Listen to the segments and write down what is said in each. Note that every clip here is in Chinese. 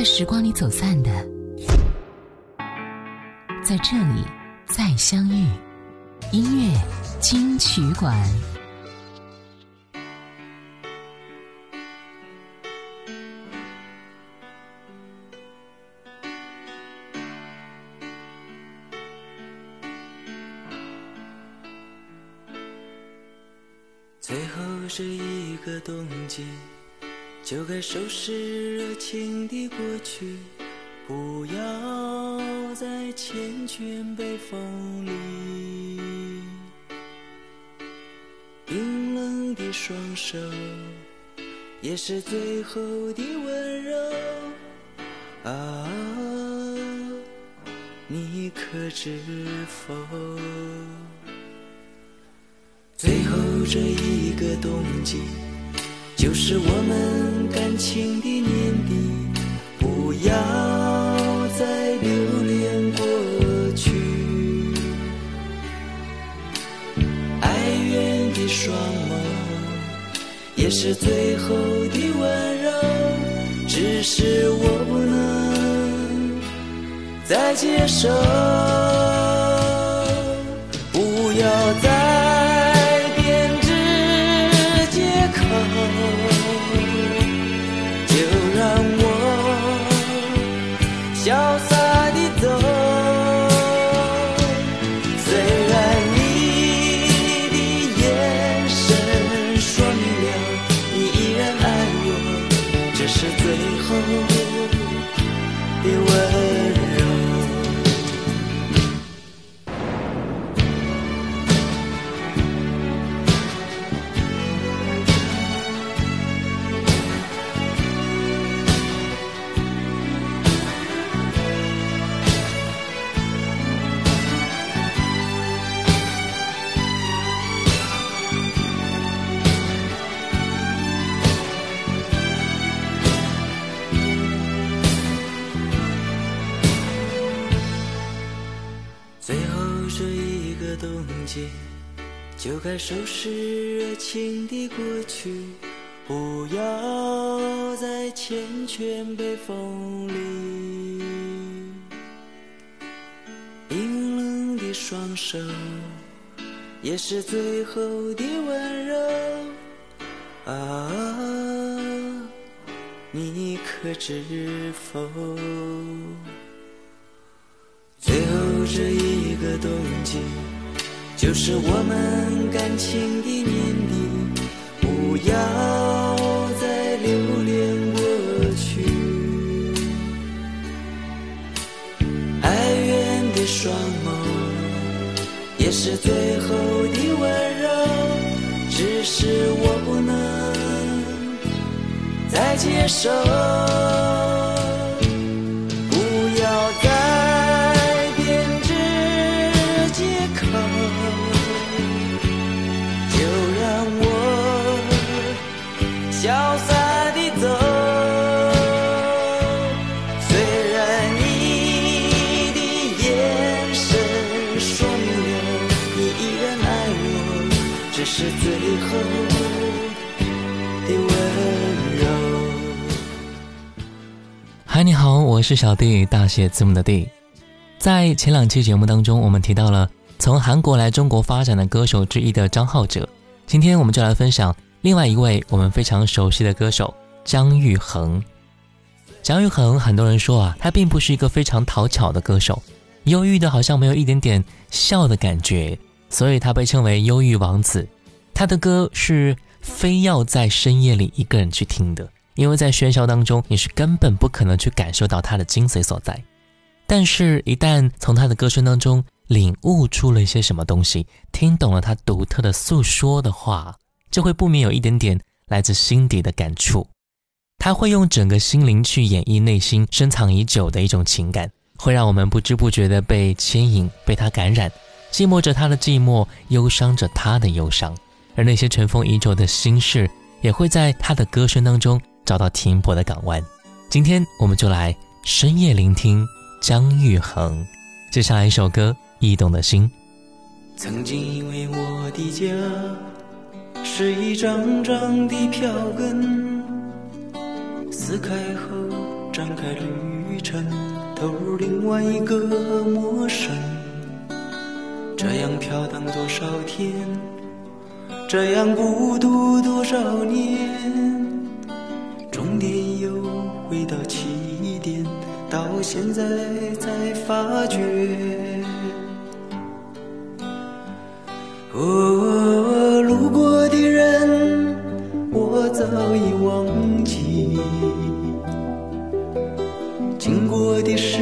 在时光里走散的，在这里再相遇。音乐金曲馆。最后是一个冬季，就该收拾热情的过去，不要再缱绻北风里。冰冷的双手，也是最后的温柔。啊，你可知否？最后这一个冬季，就是我们感情的年底，不要再留恋过去。哀怨的双眸，也是最后的温柔，只是我不能再接受，不要再。手，也是最后的温柔。啊，你可知否？最后这一个冬季。就是我们感情的年底，不要再留恋过去。哀怨的双，是最后的温柔。只是我不能再接受。我是小弟，大写字母的弟。在前两期节目当中，我们提到了从韩国来中国发展的歌手之一的张浩哲。今天我们就来分享另外一位我们非常熟悉的歌手姜育恒。姜育恒，很多人说啊，他并不是一个非常讨巧的歌手，忧郁的好像没有一点点笑的感觉，所以他被称为忧郁王子。他的歌是非要在深夜里一个人去听的。因为在喧嚣当中，你是根本不可能去感受到它的精髓所在。但是，一旦从他的歌声当中领悟出了一些什么东西，听懂了他独特的诉说的话，就会不免有一点点来自心底的感触。他会用整个心灵去演绎内心深藏已久的一种情感，会让我们不知不觉地被牵引、被他感染，寂寞着他的寂寞，忧伤着他的忧伤，而那些尘封已久的心事，也会在他的歌声当中。找到停泊的港湾。今天我们就来深夜聆听姜育恒接下来一首歌《驿动的心》。曾经以为我的家是一张张的票根，撕开后展开旅程，投入另外一个陌生。这样飘荡多少天，这样孤独多少年，终点又回到起点，到现在才发觉。哦，路过的人，我早已忘记；经过的事，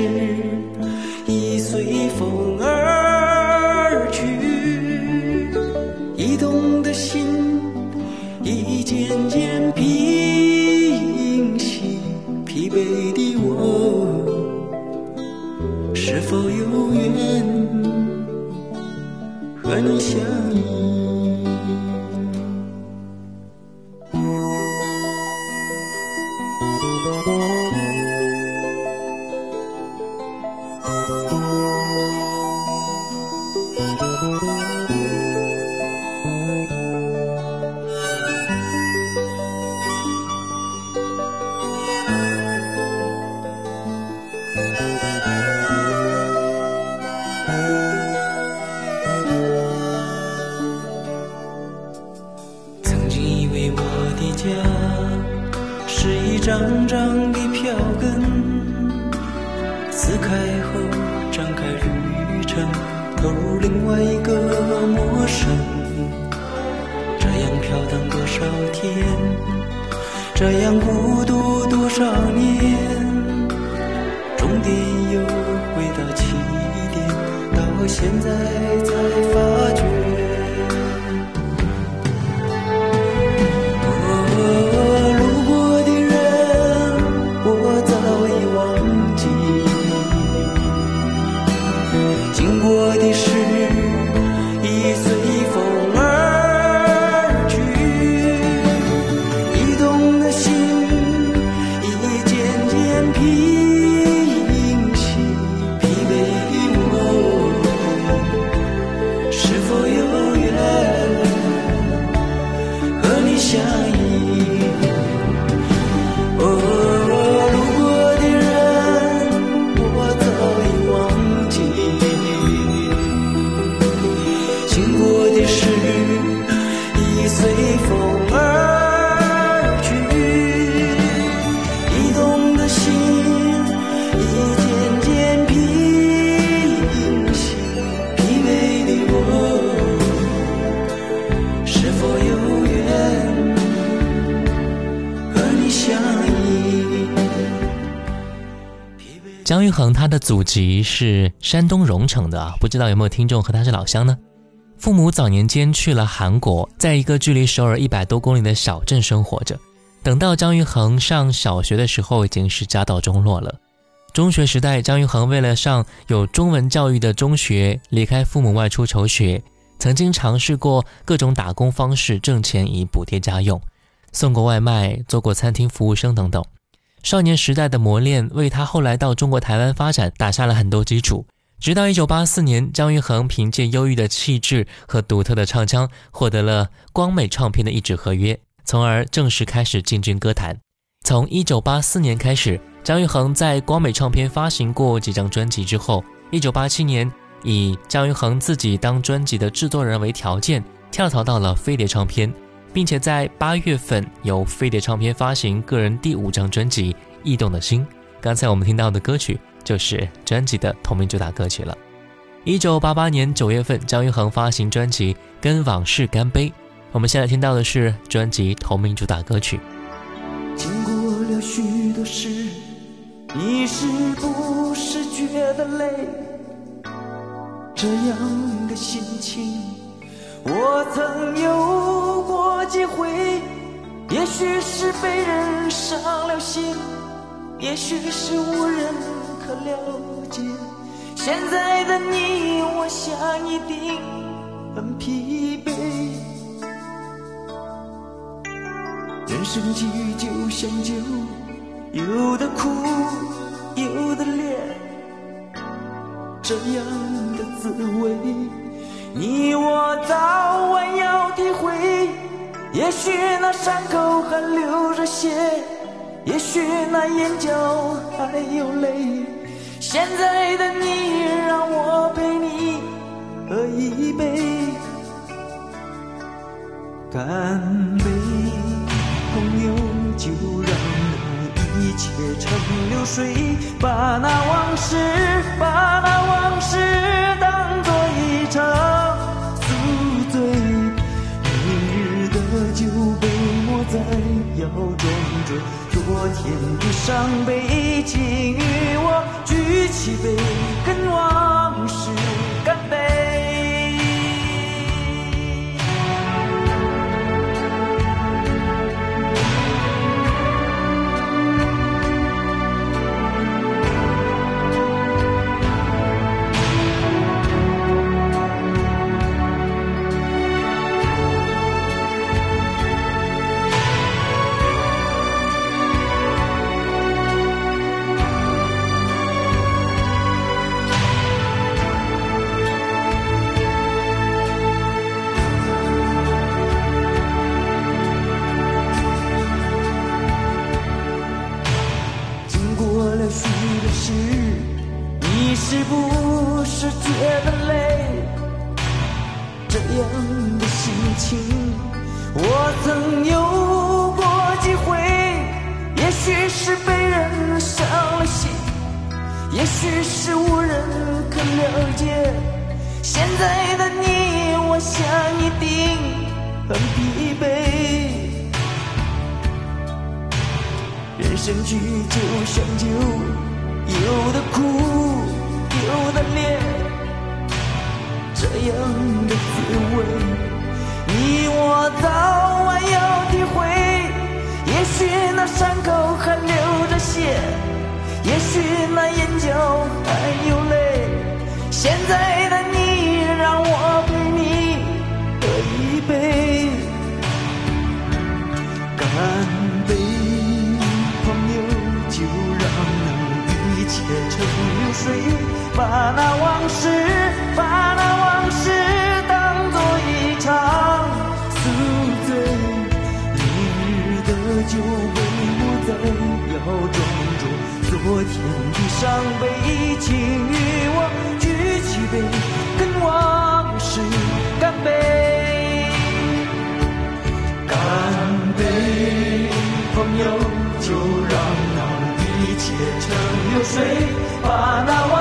现在才发他的祖籍是山东荣成的啊，不知道有没有听众和他是老乡呢？父母早年间去了韩国，在一个距离首尔一百多公里的小镇生活着。等到姜育恒上小学的时候，已经是家道中落了。中学时代，姜育恒为了上有中文教育的中学，离开父母外出求学，曾经尝试过各种打工方式挣钱以补贴家用，送过外卖，做过餐厅服务生等等。少年时代的磨练为他后来到中国台湾发展打下了很多基础。直到1984年，姜育恒凭借忧郁的气质和独特的唱腔，获得了光美唱片的一纸合约，从而正式开始进军歌坛。从1984年开始，姜育恒在光美唱片发行过几张专辑之后，1987年以姜育恒自己当专辑的制作人为条件，跳槽到了飞碟唱片，并且在八月份由飞碟唱片发行个人第五张专辑《异动的心》。刚才我们听到的歌曲就是专辑的同名主打歌曲了。一九八八年九月份，姜育恒发行专辑《跟往事干杯》，我们现在听到的是专辑同名主打歌曲。经过了许多事，你是不是觉得累？这样的心情，我曾有过几回。也许是被人伤了心，也许是无人可了解。现在的你，我想一定很疲惫。人生际遇就像酒，有的苦，有的烈，这样的滋味，你我早晚要体会。也许那伤口还流着血，也许那眼角还有泪。现在的你，让我陪你喝一杯，干杯，朋友，就让那一切成流水，把那往事，把那往事在摇动着，昨天的伤悲，请与我举起杯，跟往事干杯。伤悲，已经与我举起杯，跟往事干杯。干杯，朋友，就让那一切成流水，把那往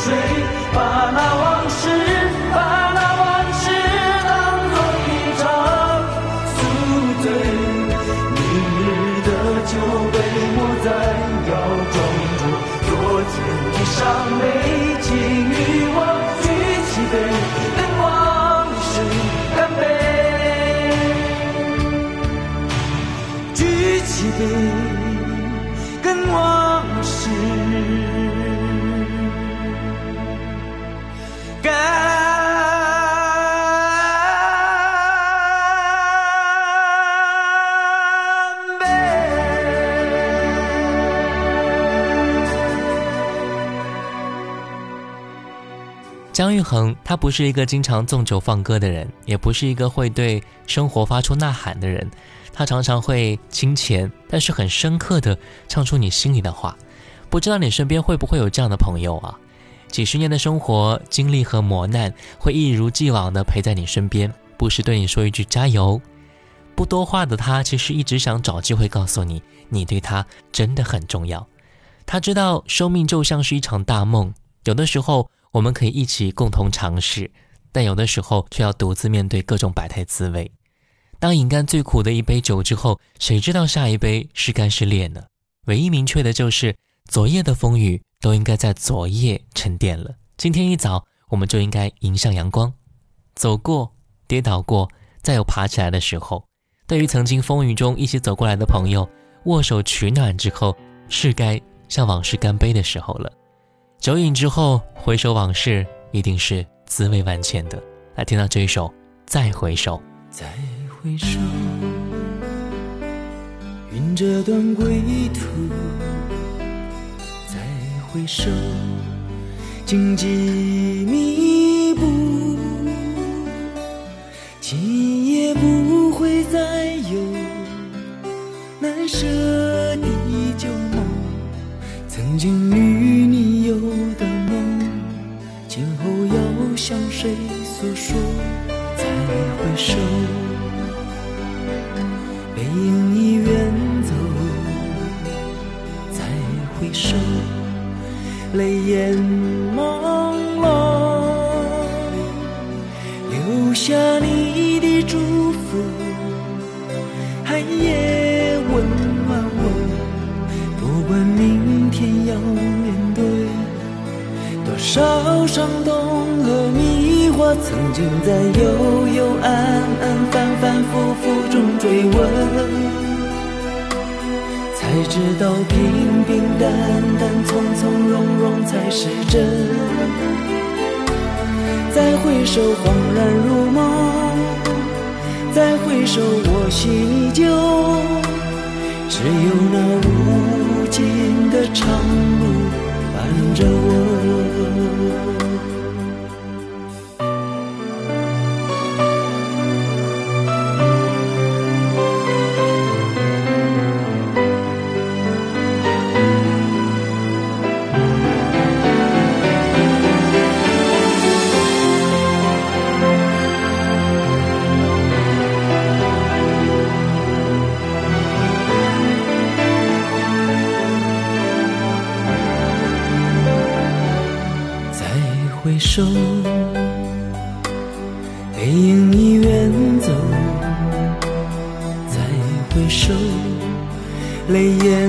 水，把那往事，把那往事当作一场宿醉。明日的酒杯莫在要装着，昨天的伤悲，请与我举起杯，跟往事干杯。举起杯，姜育恒，他不是一个经常纵酒放歌的人，也不是一个会对生活发出呐喊的人。他常常会清浅，但是很深刻的唱出你心里的话。不知道你身边会不会有这样的朋友啊？几十年的生活经历和磨难，会一如既往的陪在你身边，不时对你说一句加油。不多话的他，其实一直想找机会告诉你，你对他真的很重要。他知道生命就像是一场大梦，有的时候我们可以一起共同尝试，但有的时候却要独自面对各种百态滋味。当饮干最苦的一杯酒之后，谁知道下一杯是干是烈呢？唯一明确的就是，昨夜的风雨都应该在昨夜沉淀了。今天一早，我们就应该迎向阳光。走过，跌倒过，再有爬起来的时候。对于曾经风雨中一起走过来的朋友，握手取暖之后，是该向往事干杯的时候了。酒饮之后回首往事，一定是滋味万千的。来听到这一首《再回首》。再回首，云这段归途。再回首，荆棘密布，今夜不会再有难舍的旧梦。曾经与你有的梦，今后要向谁诉说？再回首，背影已远走。再回首，泪眼朦胧，留下你多少伤痛和迷惑，曾经在幽幽暗暗、反反复复中追问，才知道平平淡淡、从从容容才是真。再回首，恍然如梦；再回首，我心依旧。只有那无尽的长路着我。回首，背影已远走。再回首，泪眼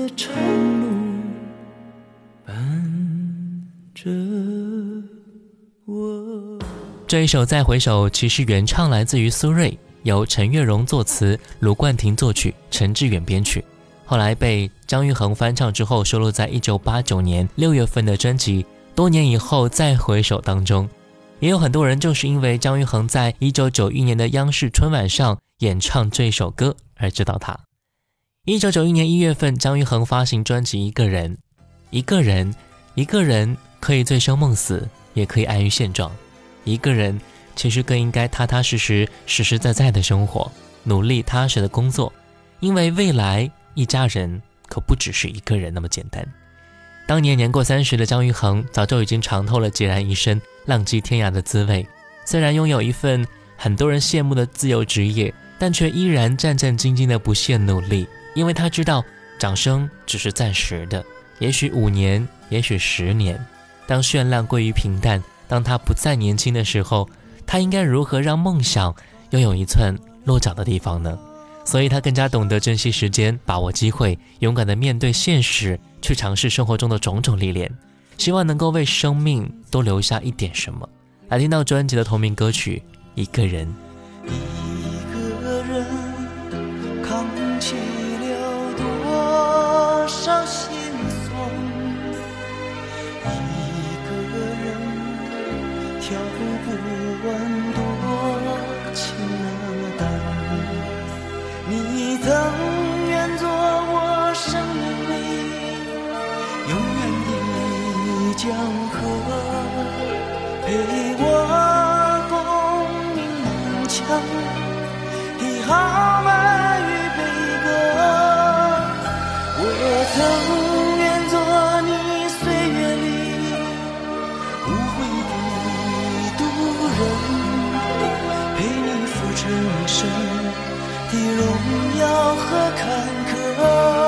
的长路伴着我。这一首《再回首》其实原唱来自于苏芮，由陈月荣作词，卢冠廷作曲，陈志远编曲。后来被张玉恒翻唱之后，收录在1989年6月份的专辑《多年以后再回首》当中。也有很多人正是因为张玉恒在1991年的央视春晚上演唱这首歌而知道他。1991年1月份，张玉恒发行专辑《一个人》，一个人，一个人可以醉生梦死，也可以安于现状。一个人其实更应该踏踏实实、实实在在的生活，努力踏实的工作，因为未来一家人可不只是一个人那么简单。当年年过三十的张玉恒，早就已经尝透了孑然一身、浪迹天涯的滋味。虽然拥有一份很多人羡慕的自由职业，但却依然战战兢兢的不懈努力，因为他知道掌声只是暂时的，也许五年，也许十年，当绚烂归于平淡。当他不再年轻的时候，他应该如何让梦想拥有一寸落脚的地方呢？所以他更加懂得珍惜时间，把握机会，勇敢地面对现实，去尝试生活中的种种历练，希望能够为生命多留下一点什么。来听到专辑的同名歌曲《一个人。少心酸，一个人跳不完多情啊担。你曾愿做我生命里永远的江河，陪我共鸣满腔的豪和坎坷。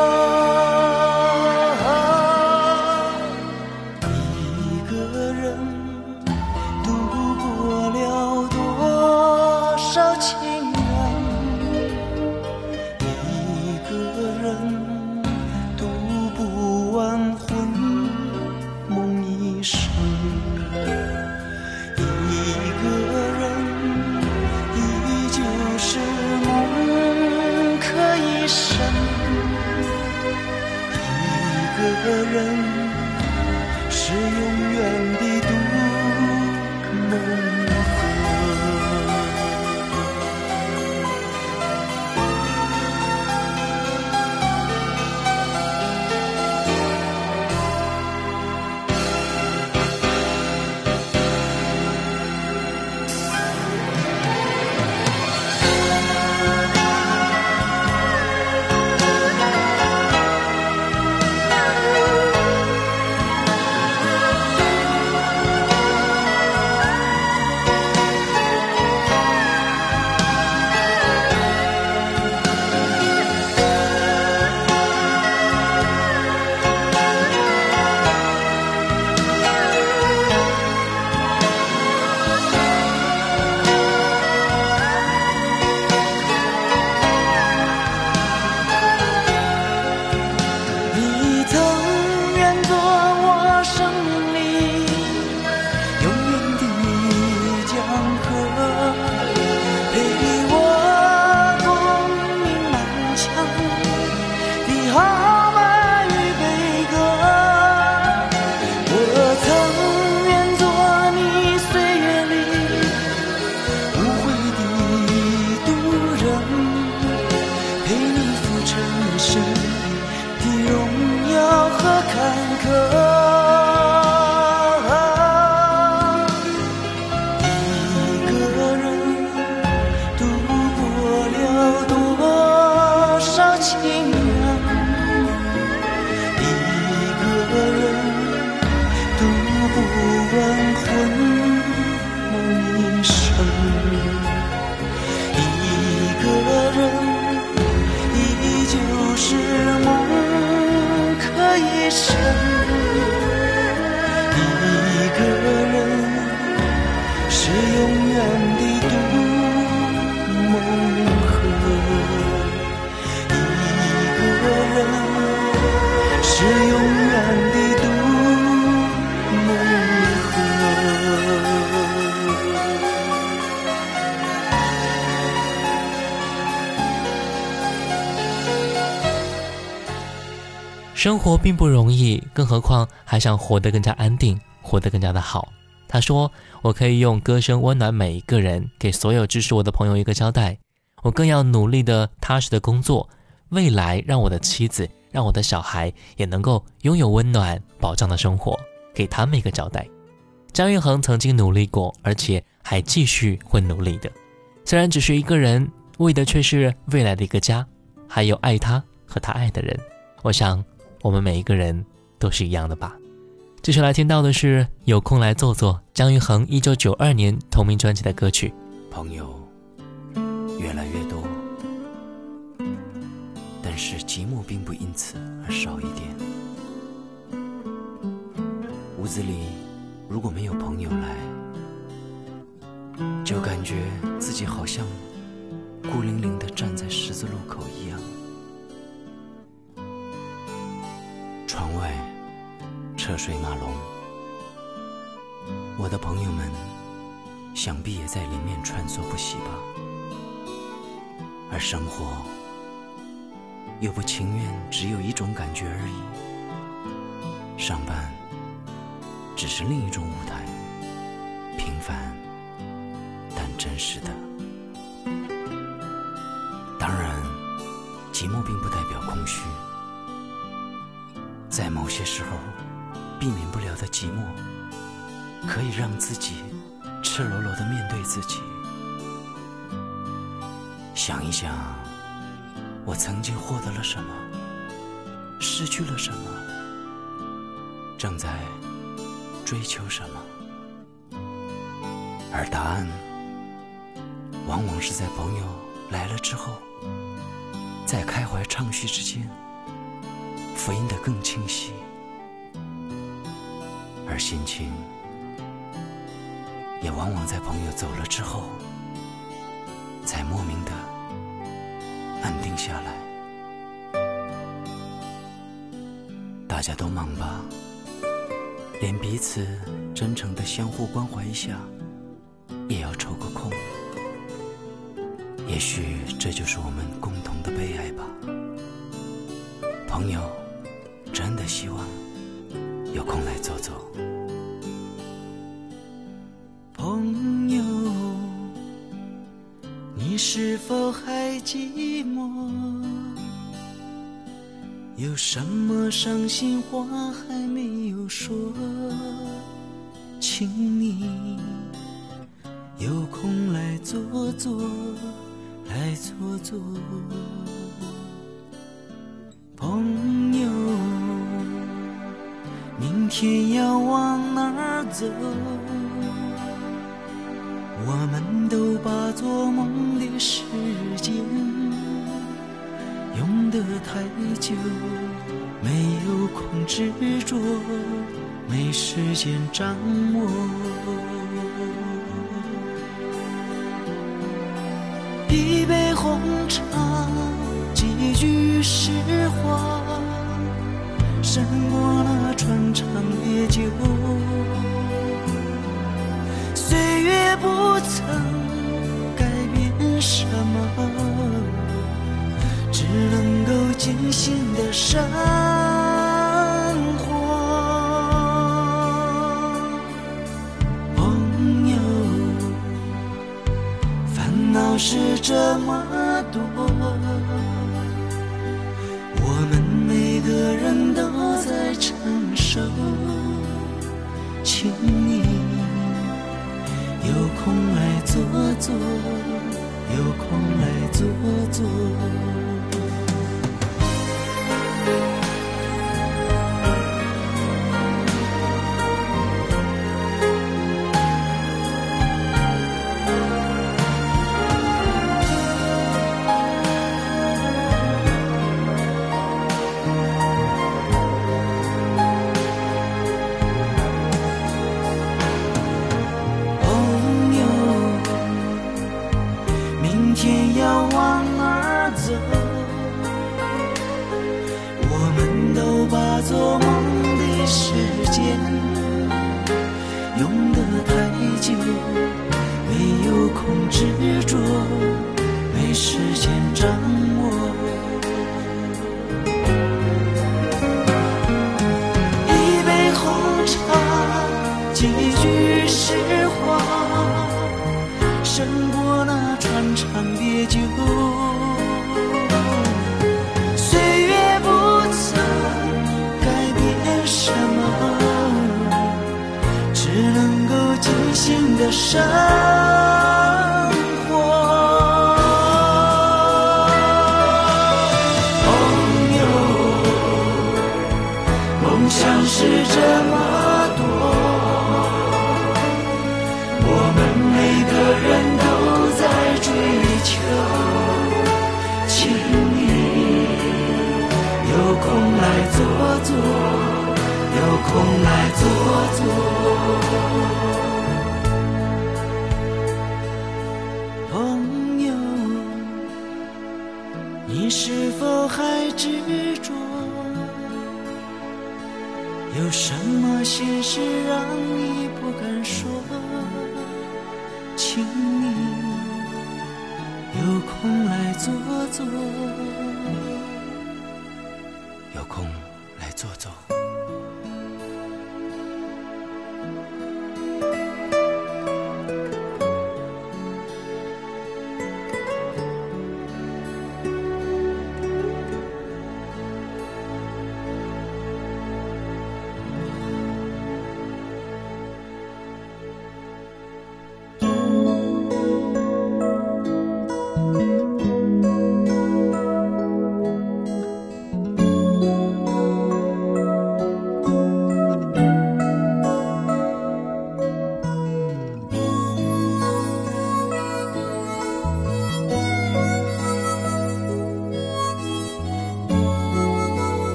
生活并不容易，更何况还想活得更加安定，活得更加的好。他说：“我可以用歌声温暖每一个人，给所有支持我的朋友一个交代。我更要努力的、踏实的工作，未来让我的妻子、让我的小孩也能够拥有温暖、保障的生活，给他们一个交代。”张玉恒曾经努力过，而且还继续会努力的。虽然只是一个人，为的却是未来的一个家，还有爱他和他爱的人。我想。我们每一个人都是一样的吧。接下来听到的是《有空来坐坐》，张玉恒一九九二年同名专辑的歌曲。朋友越来越多，但是寂寞并不因此而少一点。屋子里如果没有朋友来，就感觉自己好像孤零零的站在十字路口一样。窗外车水马龙，我的朋友们想必也在里面穿梭不息吧。而生活，又不情愿只有一种感觉而已。上班，只是另一种舞台，平凡但真实的。当然，寂寞并不代表空虚，在某些时候，避免不了的寂寞，可以让自己赤裸裸的面对自己。想一想，我曾经获得了什么，失去了什么，正在追求什么，而答案往往是在朋友来了之后，在开怀畅叙之间，复印的更清晰，而心情也往往在朋友走了之后，才莫名的。安定下来，大家都忙吧，连彼此真诚的相互关怀一下，也要抽个空。也许这就是我们共同的悲哀吧。朋友，否还寂寞？有什么伤心话还没有说？请你有空来坐坐，来坐坐。朋友，明天要往哪儿走？间掌握。一杯红茶，几句实话，胜过那穿肠烈酒。岁月不曾改变什么。只能够尽心的生是这么多，我们每个人都在承受，请你有空来坐坐，有空来坐坐。做梦的时间用得太久，没有空执着，没时间掌握。一杯红茶，几句实话，胜过那穿肠烈酒。生活。朋友梦想是这么多我们每个人都在追求请你有空来坐坐有空来坐坐。还执着，有什么心事让你不敢说？请你有空来坐坐，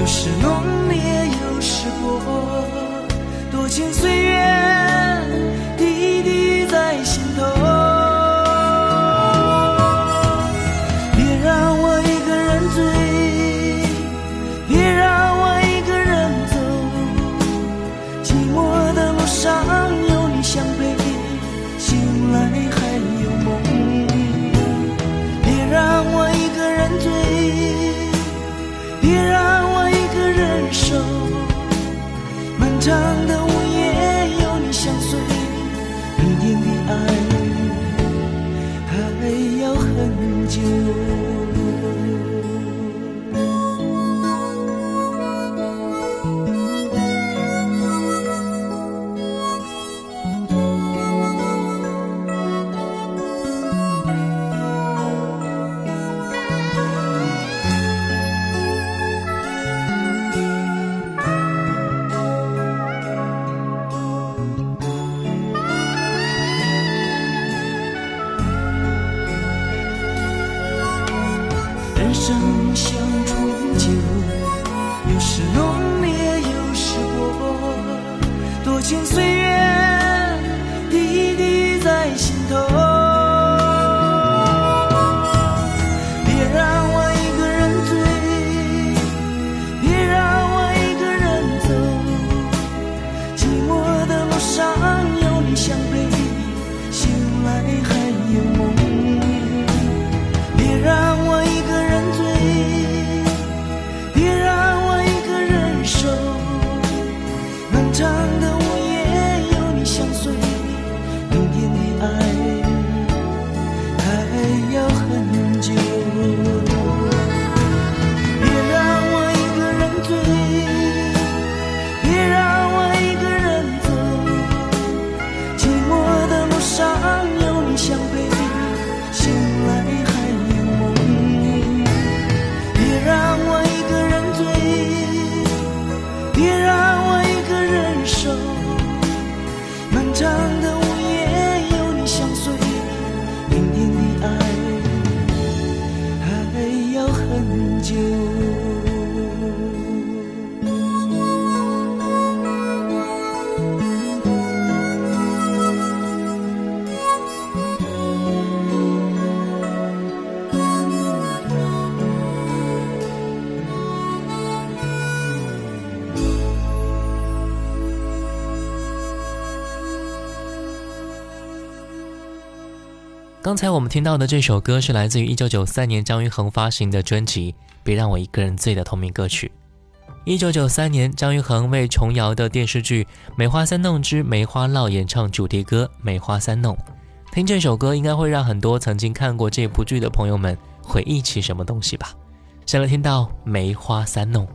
有时浓烈有时薄多情岁刚才我们听到的这首歌是来自于1993年张云恒发行的专辑《别让我一个人醉》的同名歌曲。1993年，张云恒为琼瑶的电视剧《梅花三弄之梅花烙》演唱主题歌《梅花三弄》。听这首歌，应该会让很多曾经看过这部剧的朋友们回忆起什么东西吧？先来听到《梅花三弄》。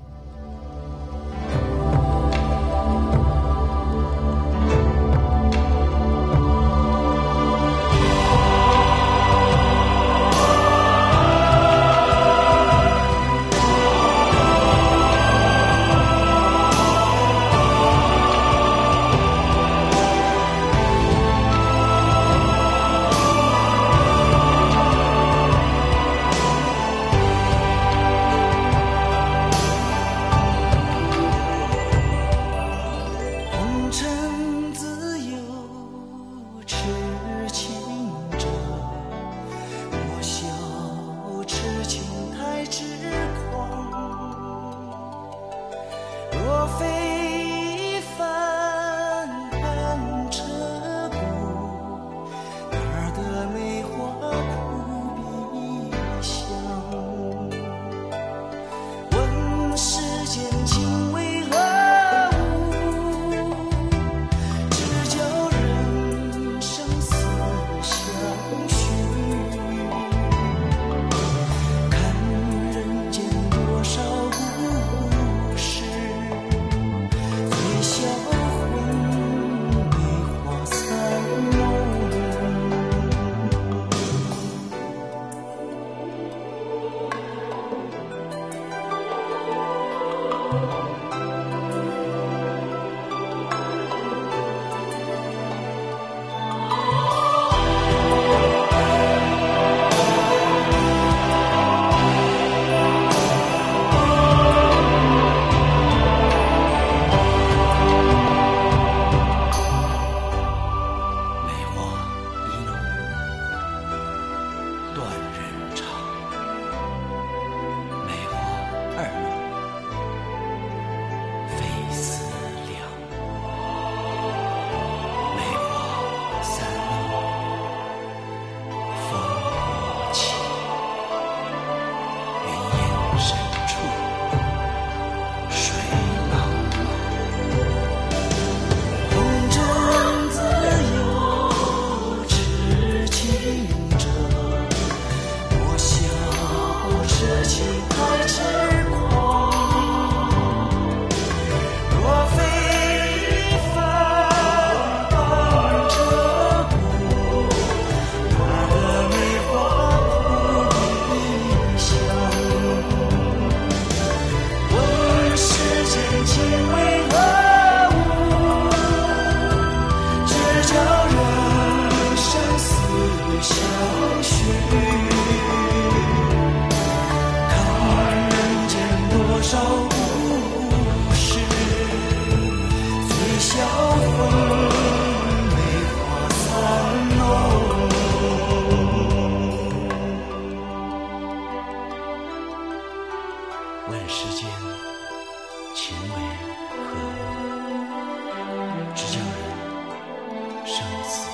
只叫人生死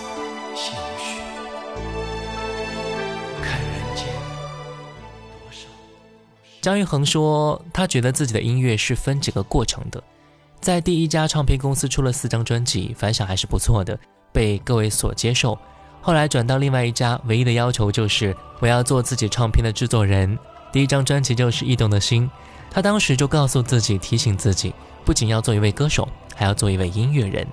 相许。看人间多少。张玉恒说，他觉得自己的音乐是分几个过程的，在第一家唱片公司出了四张专辑，反响还是不错的，被各位所接受。后来转到另外一家，唯一的要求就是我要做自己唱片的制作人。第一张专辑就是《驿动的心》，他当时就告诉自己，提醒自己，不仅要做一位歌手，还要做一位音乐人。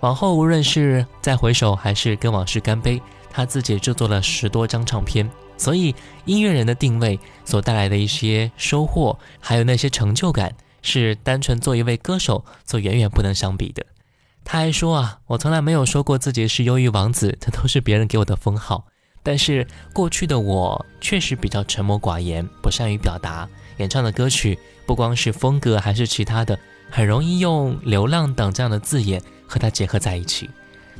往后无论是再回首，还是跟往事干杯，他自己制作了十多张唱片。所以音乐人的定位所带来的一些收获，还有那些成就感，是单纯做一位歌手所远远不能相比的。他还说啊，我从来没有说过自己是忧郁王子，这都是别人给我的封号。但是过去的我确实比较沉默寡言，不善于表达。演唱的歌曲不光是风格，还是其他的，很容易用“流浪”等这样的字眼和他结合在一起。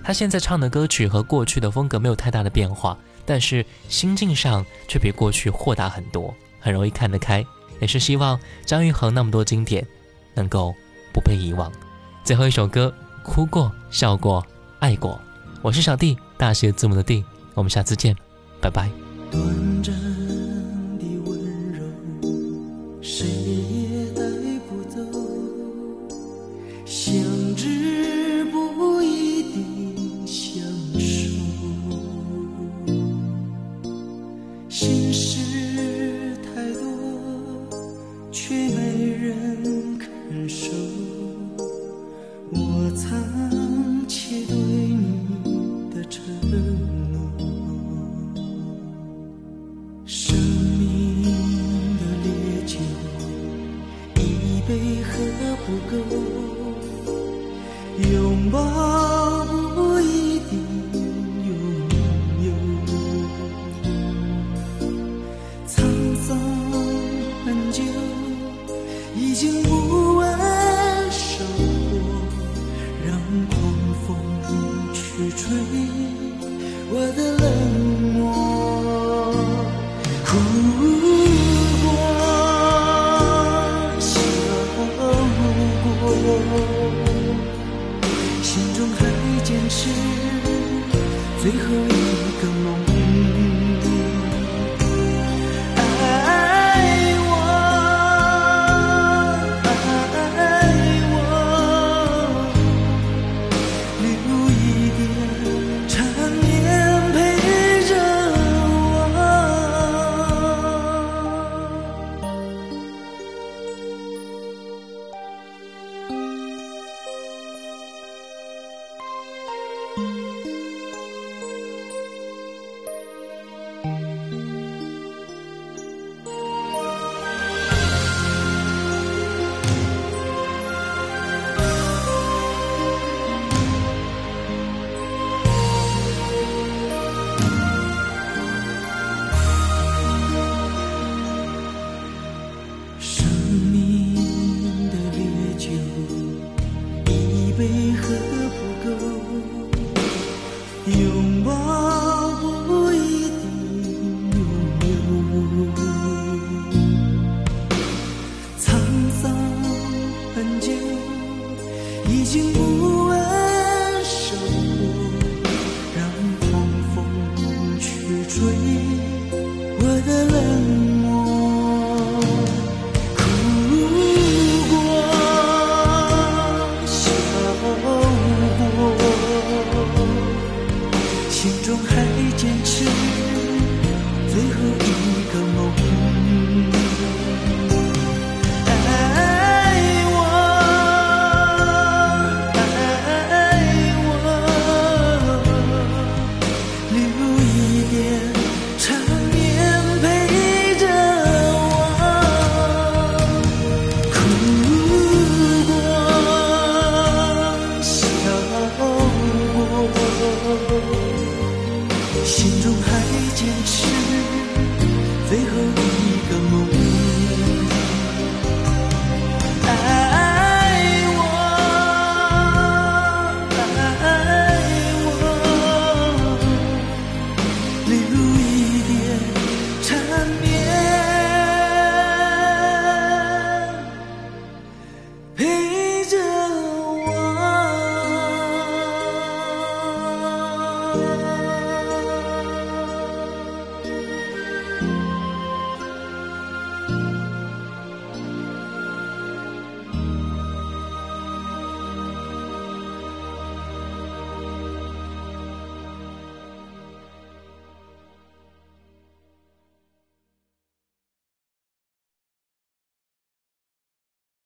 他现在唱的歌曲和过去的风格没有太大的变化，但是心境上却比过去豁达很多，很容易看得开。也是希望张玉恒那么多经典能够不被遗忘。最后一首歌。哭过，笑过，爱过。我是小弟，大写字母的弟。我们下次见，拜拜。